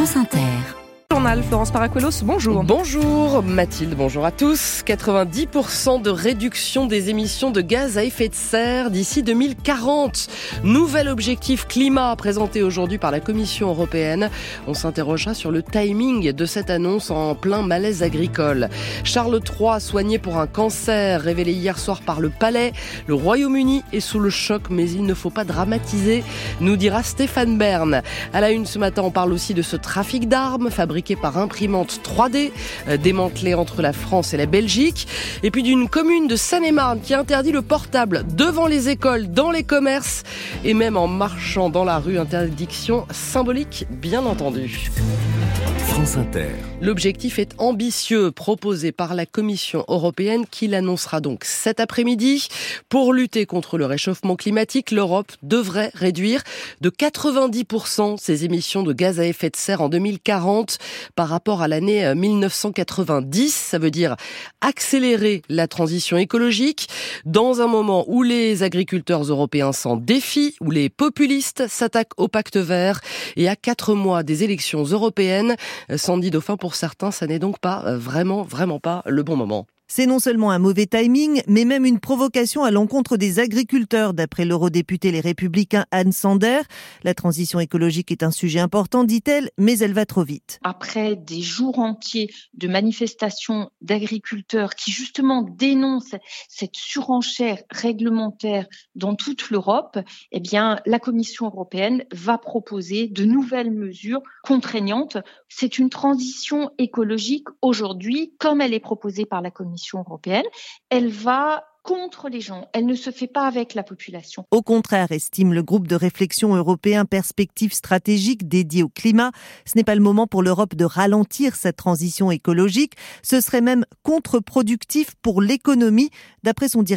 France Inter. Florence Paracuelos, bonjour. Bonjour Mathilde, bonjour à tous. 90% de réduction des émissions de gaz à effet de serre d'ici 2040. Nouvel objectif climat présenté aujourd'hui par la Commission européenne. On s'interrogera sur le timing de cette annonce en plein malaise agricole. Charles III soigné pour un cancer révélé hier soir par le Palais. Le Royaume-Uni est sous le choc mais il ne faut pas dramatiser, nous dira Stéphane Bern. À la une ce matin, on parle aussi de ce trafic d'armes fabriqué par imprimante 3D, euh, démantelée entre la France et la Belgique. Et puis d'une commune de Seine-et-Marne qui interdit le portable devant les écoles, dans les commerces et même en marchant dans la rue. Interdiction symbolique, bien entendu. France Inter. L'objectif est ambitieux, proposé par la Commission européenne qui l'annoncera donc cet après-midi. Pour lutter contre le réchauffement climatique, l'Europe devrait réduire de 90% ses émissions de gaz à effet de serre en 2040 par rapport à l'année 1990. Euh, Ça veut dire accélérer la transition écologique dans un moment où les agriculteurs européens s'en défient, où les populistes s'attaquent au pacte vert et à quatre mois des élections européennes. Sandy Dauphin pour certains, ça n'est donc pas euh, vraiment, vraiment pas le bon moment. C'est non seulement un mauvais timing, mais même une provocation à l'encontre des agriculteurs, d'après l'eurodéputé Les Républicains Anne Sander. La transition écologique est un sujet important, dit-elle, mais elle va trop vite. Après des jours entiers de manifestations d'agriculteurs qui justement dénoncent cette surenchère réglementaire dans toute l'Europe, eh bien, la Commission européenne va proposer de nouvelles mesures contraignantes. C'est une transition écologique aujourd'hui, comme elle est proposée par la Commission européenne, elle va contre les gens. Elle ne se fait pas avec la population. Au contraire, estime le groupe de réflexion européen Perspectives stratégiques dédié au climat, ce n'est pas le moment pour l'Europe de ralentir cette transition écologique. Ce serait même contre-productif pour l'économie, d'après son directeur